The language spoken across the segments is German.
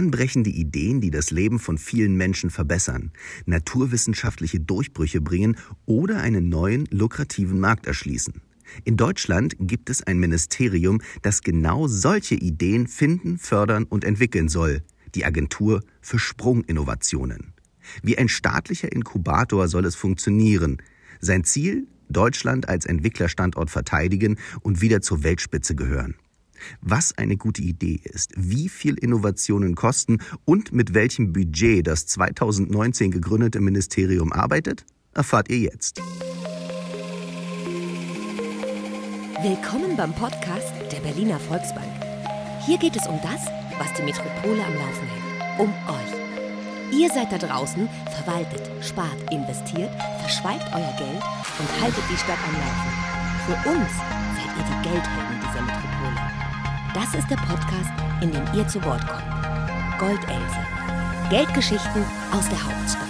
Bahnbrechende Ideen, die das Leben von vielen Menschen verbessern, naturwissenschaftliche Durchbrüche bringen oder einen neuen, lukrativen Markt erschließen. In Deutschland gibt es ein Ministerium, das genau solche Ideen finden, fördern und entwickeln soll, die Agentur für Sprunginnovationen. Wie ein staatlicher Inkubator soll es funktionieren. Sein Ziel? Deutschland als Entwicklerstandort verteidigen und wieder zur Weltspitze gehören. Was eine gute Idee ist, wie viel Innovationen kosten und mit welchem Budget das 2019 gegründete Ministerium arbeitet, erfahrt ihr jetzt. Willkommen beim Podcast der Berliner Volksbank. Hier geht es um das, was die Metropole am Laufen hält. Um euch. Ihr seid da draußen, verwaltet, spart, investiert, verschweigt euer Geld und haltet die Stadt am Laufen. Für uns seid ihr die Geldhelden dieser Metropole. Das ist der Podcast, in dem ihr zu Wort kommt. Goldelse. Geldgeschichten aus der Hauptstadt.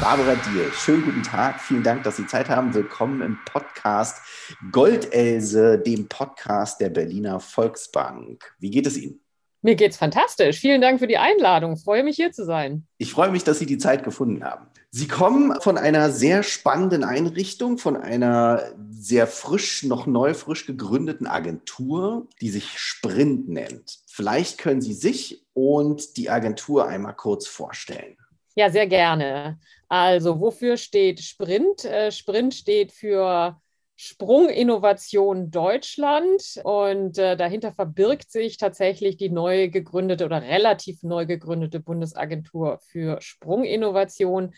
Barbara Dier, schönen guten Tag. Vielen Dank, dass Sie Zeit haben. Willkommen im Podcast Goldelse, dem Podcast der Berliner Volksbank. Wie geht es Ihnen? Mir geht's fantastisch. Vielen Dank für die Einladung. Ich freue mich hier zu sein. Ich freue mich, dass Sie die Zeit gefunden haben. Sie kommen von einer sehr spannenden Einrichtung, von einer sehr frisch, noch neu frisch gegründeten Agentur, die sich Sprint nennt. Vielleicht können Sie sich und die Agentur einmal kurz vorstellen. Ja, sehr gerne. Also, wofür steht Sprint? Äh, Sprint steht für Sprunginnovation Deutschland und äh, dahinter verbirgt sich tatsächlich die neu gegründete oder relativ neu gegründete Bundesagentur für Sprunginnovation,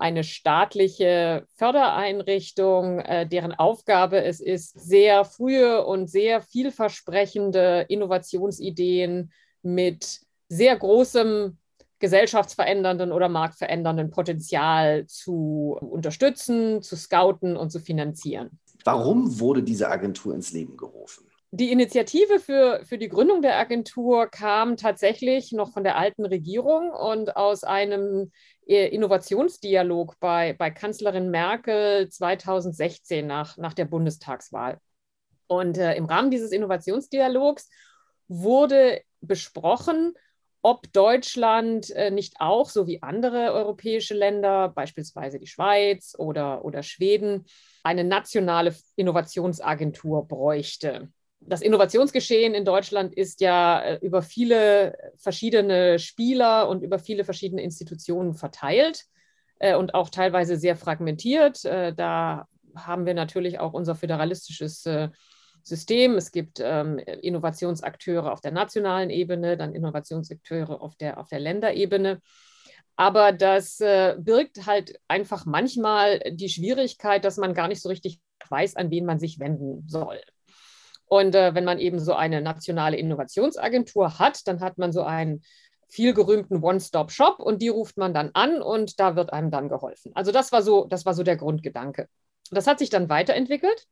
eine staatliche Fördereinrichtung, äh, deren Aufgabe es ist, sehr frühe und sehr vielversprechende Innovationsideen mit sehr großem gesellschaftsverändernden oder marktverändernden Potenzial zu unterstützen, zu scouten und zu finanzieren. Warum wurde diese Agentur ins Leben gerufen? Die Initiative für, für die Gründung der Agentur kam tatsächlich noch von der alten Regierung und aus einem äh, Innovationsdialog bei, bei Kanzlerin Merkel 2016 nach, nach der Bundestagswahl. Und äh, im Rahmen dieses Innovationsdialogs wurde besprochen, ob Deutschland äh, nicht auch, so wie andere europäische Länder, beispielsweise die Schweiz oder, oder Schweden, eine nationale Innovationsagentur bräuchte. Das Innovationsgeschehen in Deutschland ist ja äh, über viele verschiedene Spieler und über viele verschiedene Institutionen verteilt äh, und auch teilweise sehr fragmentiert. Da haben wir natürlich auch unser föderalistisches System. Es gibt ähm, Innovationsakteure auf der nationalen Ebene, dann Innovationsakteure auf der, auf der Länderebene. Aber das äh, birgt halt einfach manchmal die Schwierigkeit, dass man gar nicht so richtig weiß, an wen man sich wenden soll. Und äh, wenn man eben so eine nationale Innovationsagentur hat, dann hat man so einen vielgerühmten One-Stop-Shop und die ruft man dann an und da wird einem dann geholfen. Also das war so, das war so der Grundgedanke. Das hat sich dann weiterentwickelt.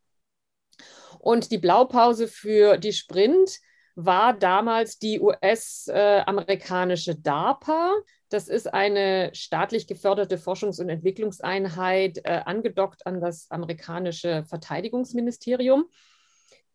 Und die Blaupause für die Sprint war damals die US-amerikanische DARPA. Das ist eine staatlich geförderte Forschungs- und Entwicklungseinheit, äh, angedockt an das amerikanische Verteidigungsministerium,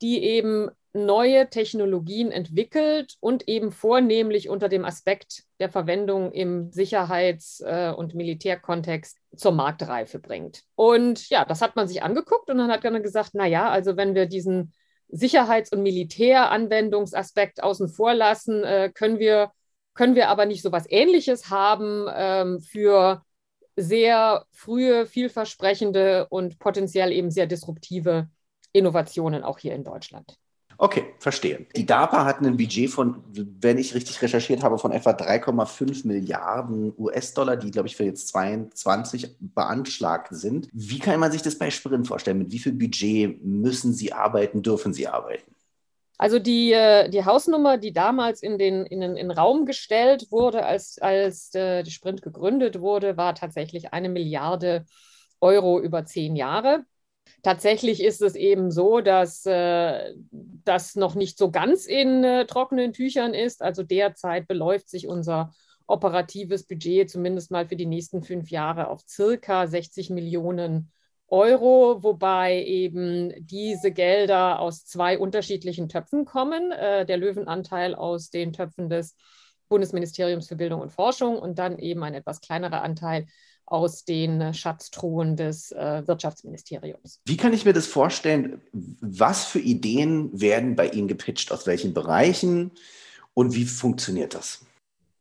die eben neue Technologien entwickelt und eben vornehmlich unter dem Aspekt der Verwendung im Sicherheits- äh, und Militärkontext zur Marktreife bringt. Und ja, das hat man sich angeguckt und dann hat man gesagt, naja, also wenn wir diesen Sicherheits- und Militäranwendungsaspekt außen vor lassen, äh, können, wir, können wir aber nicht so etwas Ähnliches haben ähm, für sehr frühe, vielversprechende und potenziell eben sehr disruptive Innovationen auch hier in Deutschland. Okay, verstehe. Die DARPA hat ein Budget von, wenn ich richtig recherchiert habe, von etwa 3,5 Milliarden US-Dollar, die, glaube ich, für jetzt 22 beanschlagt sind. Wie kann man sich das bei Sprint vorstellen? Mit wie viel Budget müssen Sie arbeiten, dürfen Sie arbeiten? Also die, äh, die Hausnummer, die damals in den, in den, in Raum gestellt wurde, als, als äh, die Sprint gegründet wurde, war tatsächlich eine Milliarde Euro über zehn Jahre. Tatsächlich ist es eben so, dass äh, das noch nicht so ganz in äh, trockenen Tüchern ist. Also derzeit beläuft sich unser operatives Budget zumindest mal für die nächsten fünf Jahre auf circa 60 Millionen Euro, wobei eben diese Gelder aus zwei unterschiedlichen Töpfen kommen. Äh, der Löwenanteil aus den Töpfen des Bundesministeriums für Bildung und Forschung und dann eben ein etwas kleinerer Anteil aus den Schatztruhen des äh, Wirtschaftsministeriums. Wie kann ich mir das vorstellen? Was für Ideen werden bei Ihnen gepitcht? Aus welchen Bereichen? Und wie funktioniert das?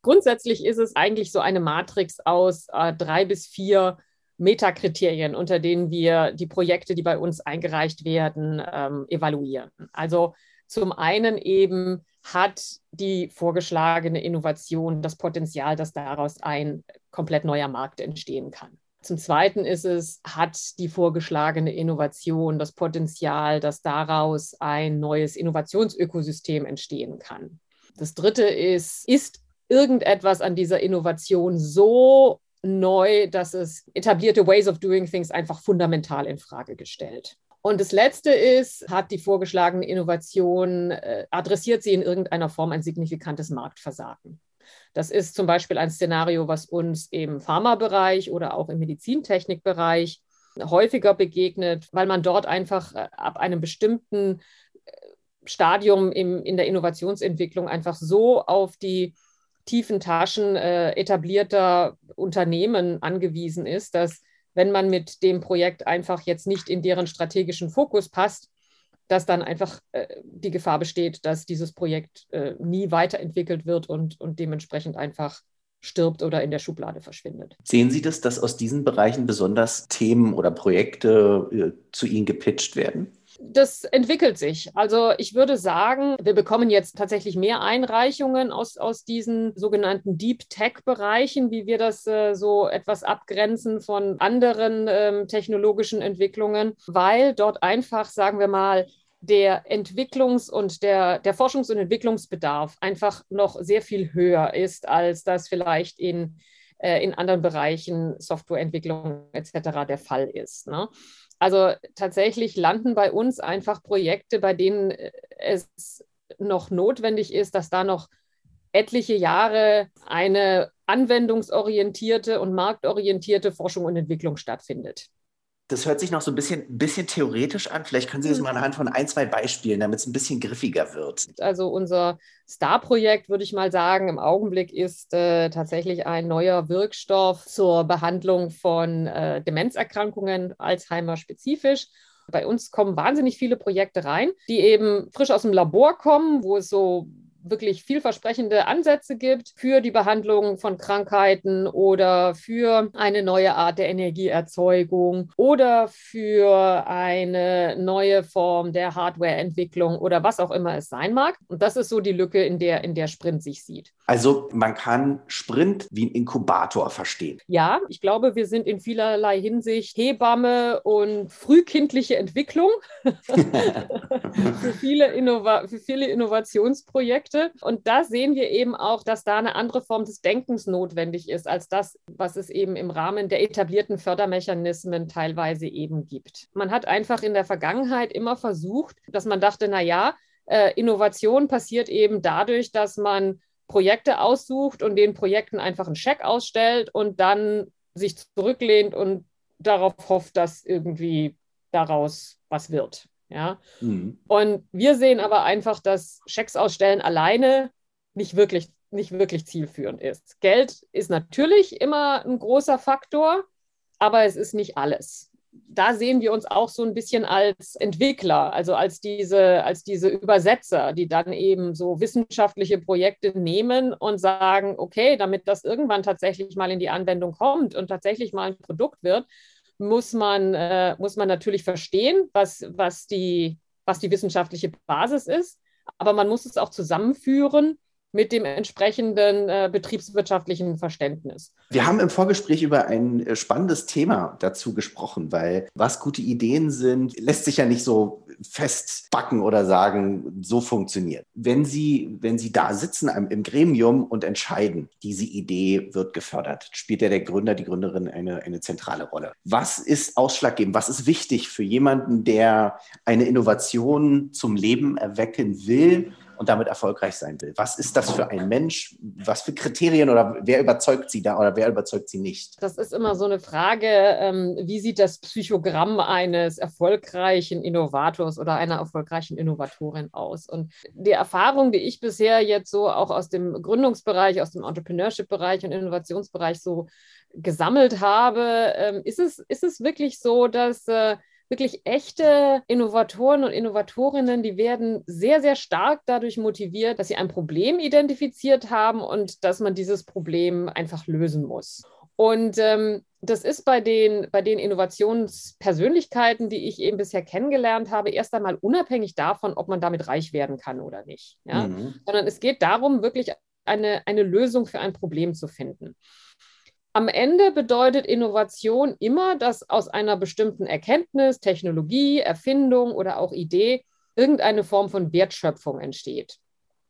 Grundsätzlich ist es eigentlich so eine Matrix aus äh, drei bis vier Metakriterien, unter denen wir die Projekte, die bei uns eingereicht werden, ähm, evaluieren. Also zum einen eben hat die vorgeschlagene Innovation das Potenzial, dass daraus ein komplett neuer Markt entstehen kann. Zum Zweiten ist es, hat die vorgeschlagene Innovation das Potenzial, dass daraus ein neues Innovationsökosystem entstehen kann. Das Dritte ist, ist irgendetwas an dieser Innovation so neu, dass es etablierte Ways of Doing Things einfach fundamental in Frage gestellt. Und das Letzte ist, hat die vorgeschlagene Innovation, äh, adressiert sie in irgendeiner Form ein signifikantes Marktversagen. Das ist zum Beispiel ein Szenario, was uns im Pharmabereich oder auch im Medizintechnikbereich häufiger begegnet, weil man dort einfach äh, ab einem bestimmten äh, Stadium im, in der Innovationsentwicklung einfach so auf die tiefen Taschen äh, etablierter Unternehmen angewiesen ist, dass wenn man mit dem Projekt einfach jetzt nicht in deren strategischen Fokus passt, dass dann einfach äh, die Gefahr besteht, dass dieses Projekt äh, nie weiterentwickelt wird und, und dementsprechend einfach stirbt oder in der Schublade verschwindet. Sehen Sie das, dass aus diesen Bereichen besonders Themen oder Projekte äh, zu Ihnen gepitcht werden? Das entwickelt sich. Also ich würde sagen, wir bekommen jetzt tatsächlich mehr Einreichungen aus, aus diesen sogenannten Deep Tech-Bereichen, wie wir das äh, so etwas abgrenzen von anderen ähm, technologischen Entwicklungen, weil dort einfach, sagen wir mal, der Entwicklungs- und der, der Forschungs- und Entwicklungsbedarf einfach noch sehr viel höher ist, als das vielleicht in, äh, in anderen Bereichen Softwareentwicklung etc. der Fall ist. Ne? Also tatsächlich landen bei uns einfach Projekte, bei denen äh, es noch notwendig ist, dass da noch etliche Jahre eine anwendungsorientierte und marktorientierte Forschung und Entwicklung stattfindet das hört sich noch so ein bisschen, bisschen theoretisch an. Vielleicht können Sie das hm. mal anhand von ein, zwei Beispielen, damit es ein bisschen griffiger wird. Also unser Star-Projekt, würde ich mal sagen, im Augenblick ist äh, tatsächlich ein neuer Wirkstoff zur Behandlung von äh, Demenzerkrankungen, Alzheimer spezifisch. Bei uns kommen wahnsinnig viele Projekte rein, die eben frisch aus dem Labor kommen, wo es so wirklich vielversprechende Ansätze gibt für die Behandlung von Krankheiten oder für eine neue Art der Energieerzeugung oder für eine neue Form der Hardwareentwicklung oder was auch immer es sein mag. Und das ist so die Lücke, in der, in der Sprint sich sieht. Also man kann Sprint wie ein Inkubator verstehen. Ja, ich glaube, wir sind in vielerlei Hinsicht Hebamme und frühkindliche Entwicklung für, viele Innova für viele Innovationsprojekte. Projekte. Und da sehen wir eben auch, dass da eine andere Form des Denkens notwendig ist, als das, was es eben im Rahmen der etablierten Fördermechanismen teilweise eben gibt. Man hat einfach in der Vergangenheit immer versucht, dass man dachte, na ja, äh, Innovation passiert eben dadurch, dass man Projekte aussucht und den Projekten einfach einen Scheck ausstellt und dann sich zurücklehnt und darauf hofft, dass irgendwie daraus was wird. Ja? Mhm. Und wir sehen aber einfach, dass Schecks ausstellen alleine nicht wirklich, nicht wirklich zielführend ist. Geld ist natürlich immer ein großer Faktor, aber es ist nicht alles. Da sehen wir uns auch so ein bisschen als Entwickler, also als diese, als diese Übersetzer, die dann eben so wissenschaftliche Projekte nehmen und sagen, okay, damit das irgendwann tatsächlich mal in die Anwendung kommt und tatsächlich mal ein Produkt wird, muss man, äh, muss man natürlich verstehen, was, was, die, was die wissenschaftliche Basis ist, aber man muss es auch zusammenführen mit dem entsprechenden äh, betriebswirtschaftlichen Verständnis. Wir haben im Vorgespräch über ein äh, spannendes Thema dazu gesprochen, weil was gute Ideen sind, lässt sich ja nicht so festbacken oder sagen, so funktioniert. Wenn Sie, wenn Sie da sitzen im Gremium und entscheiden, diese Idee wird gefördert, spielt ja der Gründer, die Gründerin eine, eine zentrale Rolle. Was ist ausschlaggebend? Was ist wichtig für jemanden, der eine Innovation zum Leben erwecken will? Und damit erfolgreich sein will. Was ist das für ein Mensch? Was für Kriterien oder wer überzeugt sie da oder wer überzeugt sie nicht? Das ist immer so eine Frage, ähm, wie sieht das Psychogramm eines erfolgreichen Innovators oder einer erfolgreichen Innovatorin aus? Und die Erfahrung, die ich bisher jetzt so auch aus dem Gründungsbereich, aus dem Entrepreneurship-Bereich und Innovationsbereich so gesammelt habe, ähm, ist, es, ist es wirklich so, dass äh, wirklich echte Innovatoren und Innovatorinnen, die werden sehr, sehr stark dadurch motiviert, dass sie ein Problem identifiziert haben und dass man dieses Problem einfach lösen muss. Und ähm, das ist bei den, bei den Innovationspersönlichkeiten, die ich eben bisher kennengelernt habe, erst einmal unabhängig davon, ob man damit reich werden kann oder nicht. Ja? Mhm. Sondern es geht darum, wirklich eine, eine Lösung für ein Problem zu finden. Am Ende bedeutet Innovation immer, dass aus einer bestimmten Erkenntnis, Technologie, Erfindung oder auch Idee irgendeine Form von Wertschöpfung entsteht.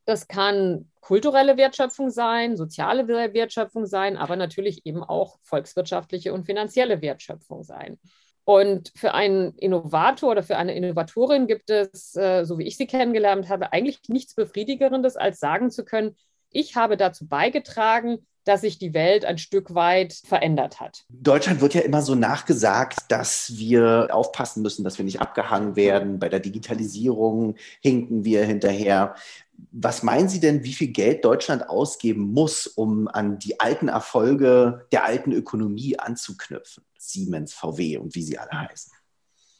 Das kann kulturelle Wertschöpfung sein, soziale Wertschöpfung sein, aber natürlich eben auch volkswirtschaftliche und finanzielle Wertschöpfung sein. Und für einen Innovator oder für eine Innovatorin gibt es, äh, so wie ich sie kennengelernt habe, eigentlich nichts Befriedigerendes, als sagen zu können, ich habe dazu beigetragen, dass sich die Welt ein Stück weit verändert hat. Deutschland wird ja immer so nachgesagt, dass wir aufpassen müssen, dass wir nicht abgehangen werden. Bei der Digitalisierung hinken wir hinterher. Was meinen Sie denn, wie viel Geld Deutschland ausgeben muss, um an die alten Erfolge der alten Ökonomie anzuknüpfen? Siemens, VW und wie sie alle heißen.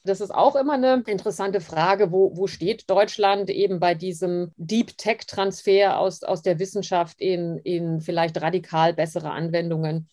Das ist auch immer eine interessante Frage, wo, wo steht Deutschland eben bei diesem Deep Tech-Transfer aus, aus der Wissenschaft in, in vielleicht radikal bessere Anwendungen.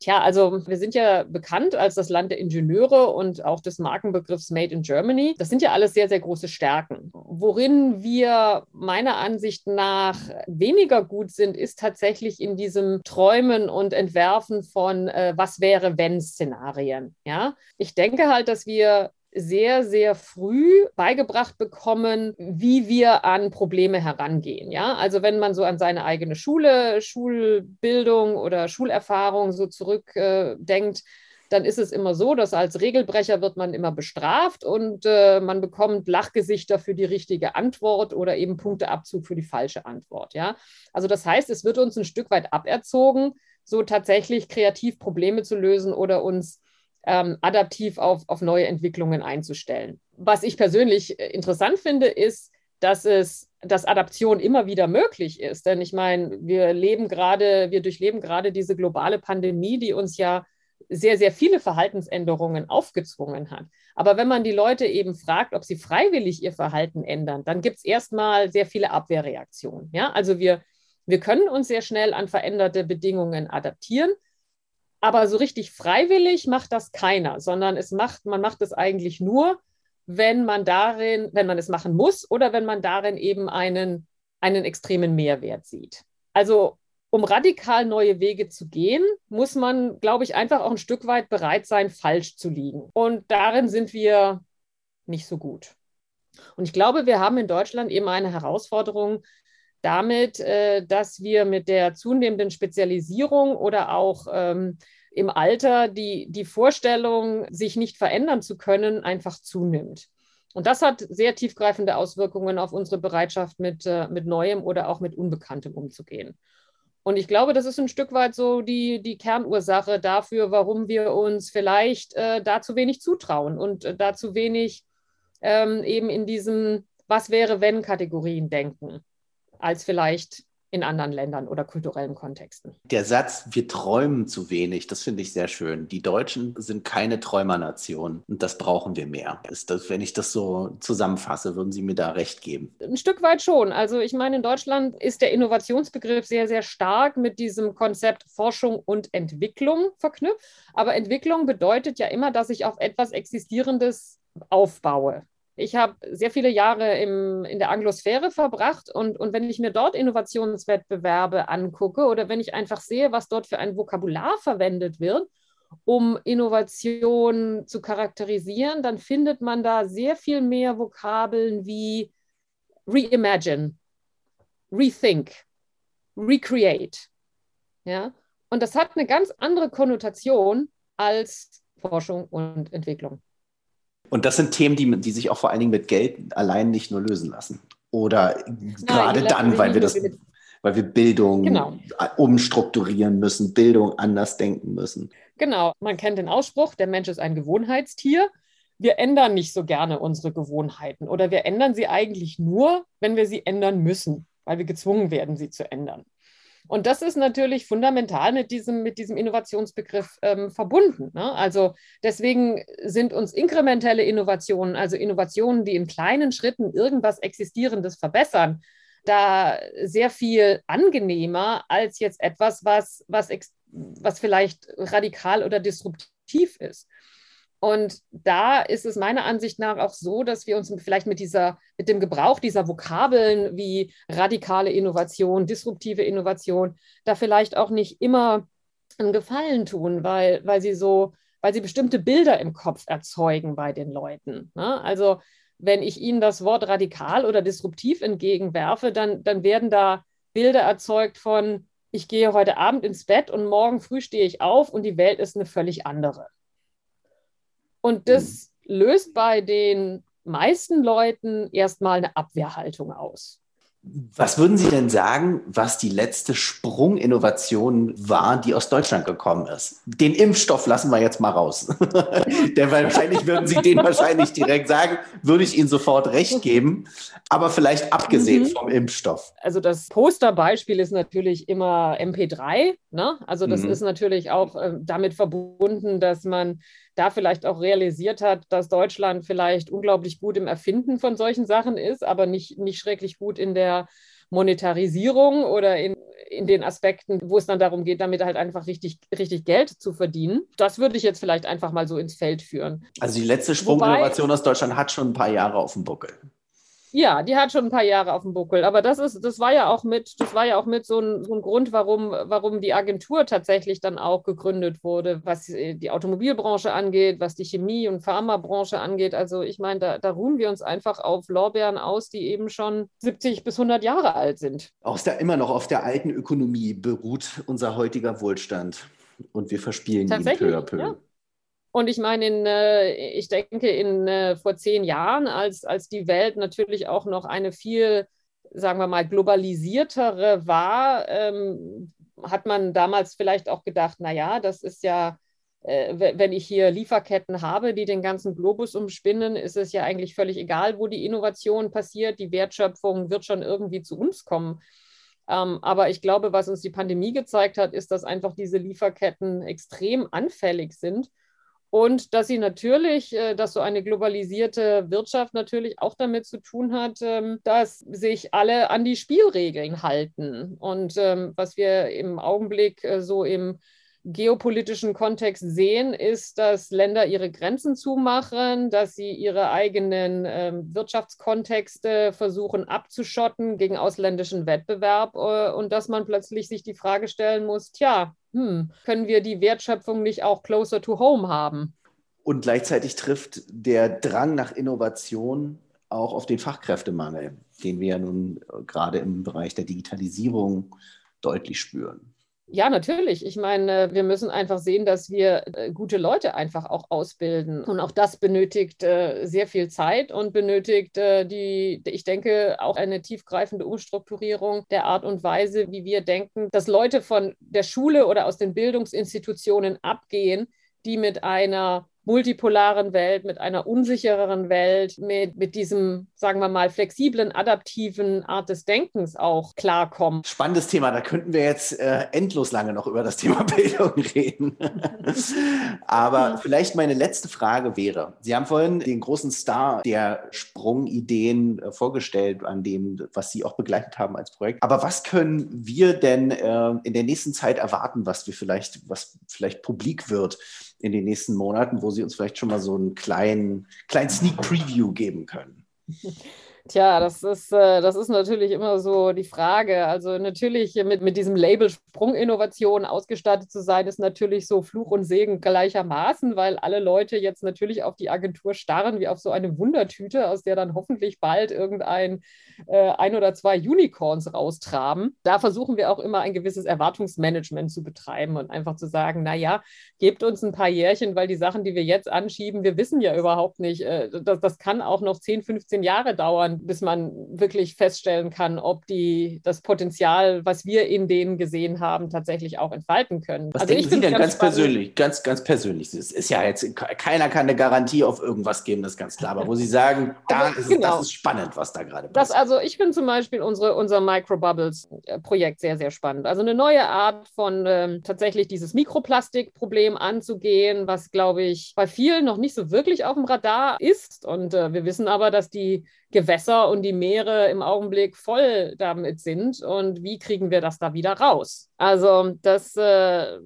Tja, also wir sind ja bekannt als das Land der Ingenieure und auch des Markenbegriffs Made in Germany. Das sind ja alles sehr, sehr große Stärken. Worin wir meiner Ansicht nach weniger gut sind, ist tatsächlich in diesem Träumen und Entwerfen von äh, was wäre wenn Szenarien. Ja, ich denke halt, dass wir sehr, sehr früh beigebracht bekommen, wie wir an Probleme herangehen. Ja, also wenn man so an seine eigene Schule, Schulbildung oder Schulerfahrung so zurückdenkt, äh, dann ist es immer so, dass als Regelbrecher wird man immer bestraft und äh, man bekommt Lachgesichter für die richtige Antwort oder eben Punkteabzug für die falsche Antwort. Ja, also das heißt, es wird uns ein Stück weit aberzogen, so tatsächlich kreativ Probleme zu lösen oder uns ähm, adaptiv auf, auf neue Entwicklungen einzustellen. Was ich persönlich äh, interessant finde, ist, dass es, dass Adaption immer wieder möglich ist. Denn ich meine, wir leben gerade, wir durchleben gerade diese globale Pandemie, die uns ja sehr, sehr viele Verhaltensänderungen aufgezwungen hat. Aber wenn man die Leute eben fragt, ob sie freiwillig ihr Verhalten ändern, dann gibt es erstmal sehr viele Abwehrreaktionen. Ja? Also wir, wir können uns sehr schnell an veränderte Bedingungen adaptieren, aber so richtig freiwillig macht das keiner, sondern es macht, man macht es eigentlich nur, wenn man darin, wenn man es machen muss oder wenn man darin eben einen, einen extremen Mehrwert sieht. Also um radikal neue Wege zu gehen, muss man, glaube ich, einfach auch ein Stück weit bereit sein, falsch zu liegen. Und darin sind wir nicht so gut. Und ich glaube, wir haben in Deutschland eben eine Herausforderung, damit, äh, dass wir mit der zunehmenden Spezialisierung oder auch ähm, im Alter die, die Vorstellung, sich nicht verändern zu können, einfach zunimmt. Und das hat sehr tiefgreifende Auswirkungen auf unsere Bereitschaft, mit, äh, mit Neuem oder auch mit Unbekanntem umzugehen. Und ich glaube, das ist ein Stück weit so die, die Kernursache dafür, warum wir uns vielleicht äh, da zu wenig zutrauen und äh, da zu wenig ähm, eben in diesen Was wäre wenn Kategorien denken als vielleicht in anderen Ländern oder kulturellen Kontexten. Der Satz, wir träumen zu wenig, das finde ich sehr schön. Die Deutschen sind keine Träumernation und das brauchen wir mehr. Ist das, wenn ich das so zusammenfasse, würden Sie mir da recht geben? Ein Stück weit schon. Also ich meine, in Deutschland ist der Innovationsbegriff sehr, sehr stark mit diesem Konzept Forschung und Entwicklung verknüpft. Aber Entwicklung bedeutet ja immer, dass ich auf etwas Existierendes aufbaue. Ich habe sehr viele Jahre im, in der Anglosphäre verbracht und, und wenn ich mir dort Innovationswettbewerbe angucke oder wenn ich einfach sehe, was dort für ein Vokabular verwendet wird, um Innovation zu charakterisieren, dann findet man da sehr viel mehr Vokabeln wie reimagine, rethink, recreate. Ja? Und das hat eine ganz andere Konnotation als Forschung und Entwicklung. Und das sind Themen, die, die sich auch vor allen Dingen mit Geld allein nicht nur lösen lassen. Oder Nein, gerade dann, weil wir das, weil wir Bildung genau. umstrukturieren müssen, Bildung anders denken müssen. Genau, man kennt den Ausspruch, der Mensch ist ein Gewohnheitstier. Wir ändern nicht so gerne unsere Gewohnheiten oder wir ändern sie eigentlich nur, wenn wir sie ändern müssen, weil wir gezwungen werden, sie zu ändern. Und das ist natürlich fundamental mit diesem, mit diesem Innovationsbegriff ähm, verbunden. Ne? Also deswegen sind uns inkrementelle Innovationen, also Innovationen, die in kleinen Schritten irgendwas Existierendes verbessern, da sehr viel angenehmer als jetzt etwas, was, was, was vielleicht radikal oder disruptiv ist. Und da ist es meiner Ansicht nach auch so, dass wir uns vielleicht mit dieser, mit dem Gebrauch dieser Vokabeln wie radikale Innovation, disruptive Innovation, da vielleicht auch nicht immer einen Gefallen tun, weil, weil sie so, weil sie bestimmte Bilder im Kopf erzeugen bei den Leuten. Ne? Also wenn ich ihnen das Wort radikal oder disruptiv entgegenwerfe, dann, dann werden da Bilder erzeugt von, ich gehe heute Abend ins Bett und morgen früh stehe ich auf und die Welt ist eine völlig andere. Und das löst bei den meisten Leuten erstmal eine Abwehrhaltung aus. Was würden Sie denn sagen, was die letzte Sprunginnovation war, die aus Deutschland gekommen ist? Den Impfstoff lassen wir jetzt mal raus. Der wahrscheinlich würden Sie den wahrscheinlich direkt sagen, würde ich Ihnen sofort recht geben. Aber vielleicht abgesehen mhm. vom Impfstoff. Also das Posterbeispiel ist natürlich immer MP3. Ne? Also das mhm. ist natürlich auch äh, damit verbunden, dass man da vielleicht auch realisiert hat, dass Deutschland vielleicht unglaublich gut im Erfinden von solchen Sachen ist, aber nicht, nicht schrecklich gut in der Monetarisierung oder in, in den Aspekten, wo es dann darum geht, damit halt einfach richtig, richtig Geld zu verdienen. Das würde ich jetzt vielleicht einfach mal so ins Feld führen. Also die letzte Sprunginnovation aus Deutschland hat schon ein paar Jahre auf dem Buckel. Ja, die hat schon ein paar Jahre auf dem Buckel. Aber das ist, das war ja auch mit, das war ja auch mit so ein, so ein Grund, warum, warum die Agentur tatsächlich dann auch gegründet wurde, was die Automobilbranche angeht, was die Chemie- und Pharmabranche angeht. Also ich meine, da, da ruhen wir uns einfach auf Lorbeeren aus, die eben schon 70 bis 100 Jahre alt sind. Aus der, immer noch auf der alten Ökonomie beruht unser heutiger Wohlstand. Und wir verspielen ihn peu à peu. Ja. Und ich meine, in, äh, ich denke, in, äh, vor zehn Jahren, als, als die Welt natürlich auch noch eine viel, sagen wir mal, globalisiertere war, ähm, hat man damals vielleicht auch gedacht, naja, das ist ja, äh, wenn ich hier Lieferketten habe, die den ganzen Globus umspinnen, ist es ja eigentlich völlig egal, wo die Innovation passiert. Die Wertschöpfung wird schon irgendwie zu uns kommen. Ähm, aber ich glaube, was uns die Pandemie gezeigt hat, ist, dass einfach diese Lieferketten extrem anfällig sind und dass sie natürlich, äh, dass so eine globalisierte Wirtschaft natürlich auch damit zu tun hat, ähm, dass sich alle an die Spielregeln halten. Und ähm, was wir im Augenblick äh, so im geopolitischen Kontext sehen, ist, dass Länder ihre Grenzen zumachen, dass sie ihre eigenen äh, Wirtschaftskontexte versuchen abzuschotten gegen ausländischen Wettbewerb äh, und dass man plötzlich sich die Frage stellen muss, tja, hm, können wir die Wertschöpfung nicht auch closer to home haben? Und gleichzeitig trifft der Drang nach Innovation auch auf den Fachkräftemangel, den wir ja nun äh, gerade im Bereich der Digitalisierung deutlich spüren. Ja, natürlich. Ich meine, wir müssen einfach sehen, dass wir äh, gute Leute einfach auch ausbilden. Und auch das benötigt äh, sehr viel Zeit und benötigt äh, die, ich denke, auch eine tiefgreifende Umstrukturierung der Art und Weise, wie wir denken, dass Leute von der Schule oder aus den Bildungsinstitutionen abgehen, die mit einer multipolaren Welt, mit einer unsichereren Welt, mit, mit diesem, sagen wir mal, flexiblen, adaptiven Art des Denkens auch klarkommen. Spannendes Thema, da könnten wir jetzt äh, endlos lange noch über das Thema Bildung reden. Aber vielleicht meine letzte Frage wäre, Sie haben vorhin den großen Star der Sprungideen äh, vorgestellt, an dem, was Sie auch begleitet haben als Projekt. Aber was können wir denn äh, in der nächsten Zeit erwarten, was wir vielleicht, was vielleicht publik wird? In den nächsten Monaten, wo Sie uns vielleicht schon mal so einen kleinen, kleinen Sneak Preview geben können? Tja, das ist, äh, das ist natürlich immer so die Frage. Also natürlich mit, mit diesem Label Sprunginnovation ausgestattet zu sein, ist natürlich so Fluch und Segen gleichermaßen, weil alle Leute jetzt natürlich auf die Agentur starren wie auf so eine Wundertüte, aus der dann hoffentlich bald irgendein äh, ein oder zwei Unicorns raustraben. Da versuchen wir auch immer ein gewisses Erwartungsmanagement zu betreiben und einfach zu sagen, naja, gebt uns ein paar Jährchen, weil die Sachen, die wir jetzt anschieben, wir wissen ja überhaupt nicht, äh, das, das kann auch noch 10, 15 Jahre dauern bis man wirklich feststellen kann, ob die das Potenzial, was wir in denen gesehen haben, tatsächlich auch entfalten können. Was also denken Sie denn ganz, ganz persönlich, ganz, ganz persönlich? Es ist ja jetzt, keiner kann eine Garantie auf irgendwas geben, das ist ganz klar. Aber wo Sie sagen, da also, ist genau. das ist spannend, was da gerade passiert. Das, also ich finde zum Beispiel unsere, unser Microbubbles-Projekt sehr, sehr spannend. Also eine neue Art von ähm, tatsächlich dieses Mikroplastikproblem anzugehen, was, glaube ich, bei vielen noch nicht so wirklich auf dem Radar ist. Und äh, wir wissen aber, dass die Gewässer und die Meere im Augenblick voll damit sind. Und wie kriegen wir das da wieder raus? Also das, äh,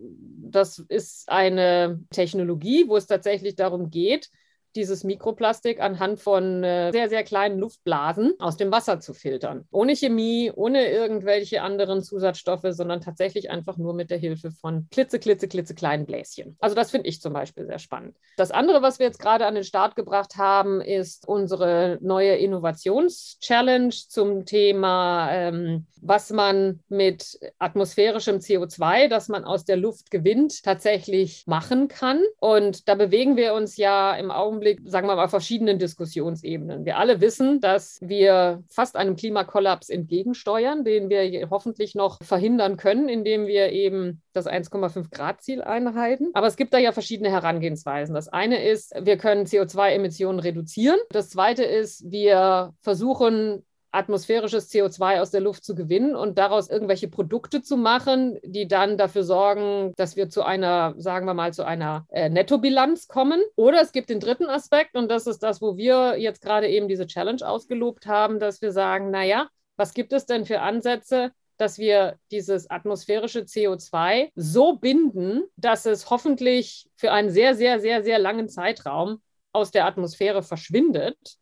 das ist eine Technologie, wo es tatsächlich darum geht, dieses Mikroplastik anhand von äh, sehr, sehr kleinen Luftblasen aus dem Wasser zu filtern. Ohne Chemie, ohne irgendwelche anderen Zusatzstoffe, sondern tatsächlich einfach nur mit der Hilfe von klitze, klitze, klitze kleinen Bläschen. Also das finde ich zum Beispiel sehr spannend. Das andere, was wir jetzt gerade an den Start gebracht haben, ist unsere neue Innovations-Challenge zum Thema, ähm, was man mit atmosphärischem CO2, das man aus der Luft gewinnt, tatsächlich machen kann. Und da bewegen wir uns ja im Augenblick Augenblick, sagen wir mal, verschiedenen Diskussionsebenen. Wir alle wissen, dass wir fast einem Klimakollaps entgegensteuern, den wir hoffentlich noch verhindern können, indem wir eben das 1,5 Grad Ziel einhalten. Aber es gibt da ja verschiedene Herangehensweisen. Das eine ist, wir können CO2-Emissionen reduzieren. Das zweite ist, wir versuchen atmosphärisches CO2 aus der Luft zu gewinnen und daraus irgendwelche Produkte zu machen, die dann dafür sorgen, dass wir zu einer, sagen wir mal, zu einer äh, Nettobilanz kommen. Oder es gibt den dritten Aspekt und das ist das, wo wir jetzt gerade eben diese Challenge ausgelobt haben, dass wir sagen, naja, was gibt es denn für Ansätze, dass wir dieses atmosphärische CO2 so binden, dass es hoffentlich für einen sehr, sehr, sehr, sehr langen Zeitraum aus der Atmosphäre verschwindet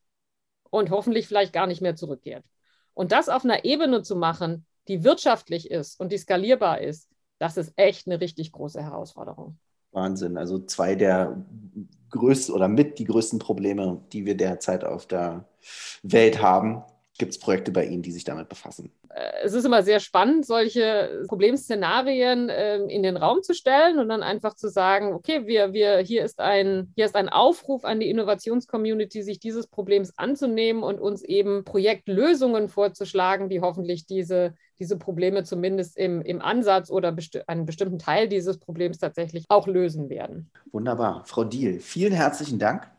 und hoffentlich vielleicht gar nicht mehr zurückkehrt. Und das auf einer Ebene zu machen, die wirtschaftlich ist und die skalierbar ist, das ist echt eine richtig große Herausforderung. Wahnsinn. Also zwei der größten oder mit die größten Probleme, die wir derzeit auf der Welt haben. Gibt es Projekte bei Ihnen, die sich damit befassen? Äh, es ist immer sehr spannend, solche Problemszenarien äh, in den Raum zu stellen und dann einfach zu sagen, okay, wir, wir, hier, ist ein, hier ist ein Aufruf an die Innovationscommunity, sich dieses Problems anzunehmen und uns eben Projektlösungen vorzuschlagen, die hoffentlich diese, diese Probleme zumindest im, im Ansatz oder besti einen bestimmten Teil dieses Problems tatsächlich auch lösen werden. Wunderbar. Frau Diel, vielen herzlichen Dank.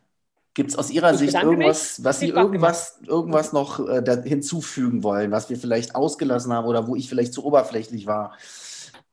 Gibt es aus Ihrer ich Sicht irgendwas, mich. was Sie irgendwas, irgendwas noch äh, hinzufügen wollen, was wir vielleicht ausgelassen haben oder wo ich vielleicht zu oberflächlich war?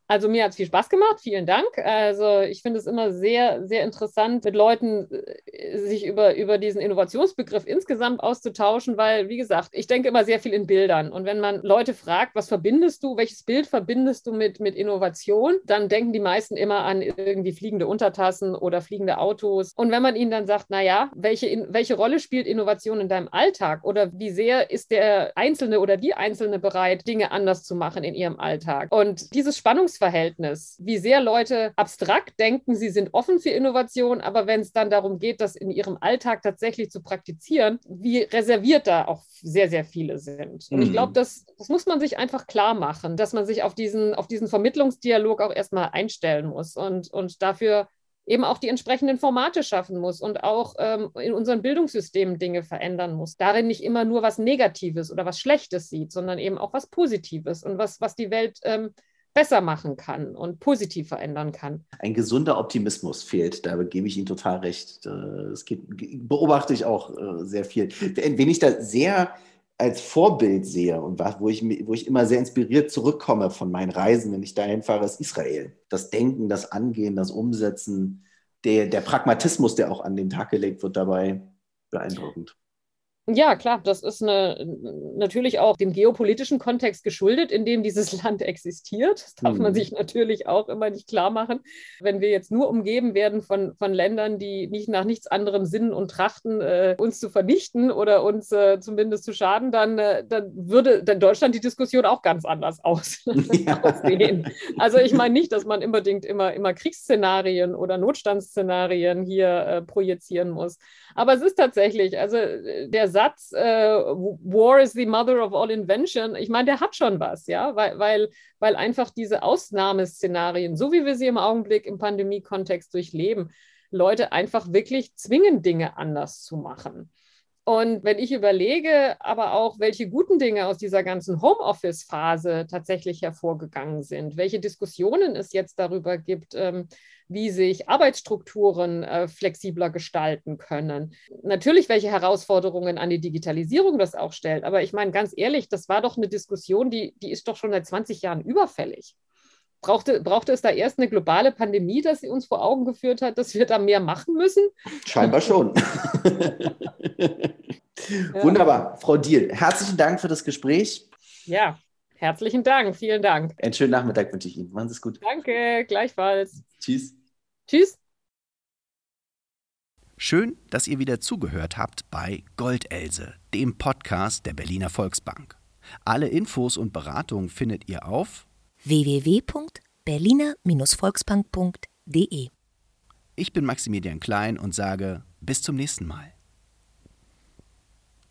Also mir hat es viel Spaß gemacht, vielen Dank. Also ich finde es immer sehr, sehr interessant, mit Leuten äh, sich über, über diesen Innovationsbegriff insgesamt auszutauschen, weil, wie gesagt, ich denke immer sehr viel in Bildern. Und wenn man Leute fragt, was verbindest du, welches Bild verbindest du mit, mit Innovation, dann denken die meisten immer an irgendwie fliegende Untertassen oder fliegende Autos. Und wenn man ihnen dann sagt, naja, welche, welche Rolle spielt Innovation in deinem Alltag oder wie sehr ist der Einzelne oder die Einzelne bereit, Dinge anders zu machen in ihrem Alltag? Und dieses Spannungs Spannungsverhältnis, wie sehr Leute abstrakt denken, sie sind offen für Innovation, aber wenn es dann darum geht, das in ihrem Alltag tatsächlich zu praktizieren, wie reserviert da auch sehr, sehr viele sind. Und mhm. ich glaube, das, das muss man sich einfach klar machen, dass man sich auf diesen, auf diesen Vermittlungsdialog auch erstmal einstellen muss und, und dafür eben auch die entsprechenden Formate schaffen muss und auch ähm, in unseren Bildungssystemen Dinge verändern muss. Darin nicht immer nur was Negatives oder was Schlechtes sieht, sondern eben auch was Positives und was, was die Welt ähm, besser machen kann und positiv verändern kann. Ein gesunder Optimismus fehlt, da gebe ich Ihnen total recht. Das geht, beobachte ich auch äh, sehr viel. Wenn ich da sehr als Vorbild sehe und wo ich, wo ich immer sehr inspiriert zurückkomme von meinen Reisen, wenn ich dahin fahre, ist Israel. Das Denken, das Angehen, das Umsetzen, der, der Pragmatismus, der auch an den Tag gelegt wird, dabei beeindruckend. Ja, klar, das ist eine, natürlich auch dem geopolitischen Kontext geschuldet, in dem dieses Land existiert. Das darf mhm. man sich natürlich auch immer nicht klar machen. Wenn wir jetzt nur umgeben werden von, von Ländern, die nicht nach nichts anderem sinnen und trachten, äh, uns zu vernichten oder uns äh, zumindest zu schaden, dann, äh, dann würde dann Deutschland die Diskussion auch ganz anders aus, ja. aussehen. Also ich meine nicht, dass man unbedingt immer, immer Kriegsszenarien oder Notstandsszenarien hier äh, projizieren muss. Aber es ist tatsächlich, also äh, der Satz, äh, War is the mother of all invention, ich meine, der hat schon was, ja, weil, weil, weil einfach diese Ausnahmeszenarien, so wie wir sie im Augenblick im Pandemie-Kontext durchleben, Leute einfach wirklich zwingen, Dinge anders zu machen. Und wenn ich überlege, aber auch, welche guten Dinge aus dieser ganzen Homeoffice-Phase tatsächlich hervorgegangen sind, welche Diskussionen es jetzt darüber gibt, ähm, wie sich Arbeitsstrukturen äh, flexibler gestalten können. Natürlich, welche Herausforderungen an die Digitalisierung das auch stellt. Aber ich meine, ganz ehrlich, das war doch eine Diskussion, die, die ist doch schon seit 20 Jahren überfällig. Brauchte, brauchte es da erst eine globale Pandemie, dass sie uns vor Augen geführt hat, dass wir da mehr machen müssen? Scheinbar schon. ja. Wunderbar. Frau Diel, herzlichen Dank für das Gespräch. Ja, herzlichen Dank. Vielen Dank. Einen schönen Nachmittag wünsche ich Ihnen. Machen Sie es gut. Danke, gleichfalls. Tschüss. Tschüss. Schön, dass ihr wieder zugehört habt bei Goldelse, dem Podcast der Berliner Volksbank. Alle Infos und Beratungen findet ihr auf www.berliner-volksbank.de. Ich bin Maximilian Klein und sage bis zum nächsten Mal.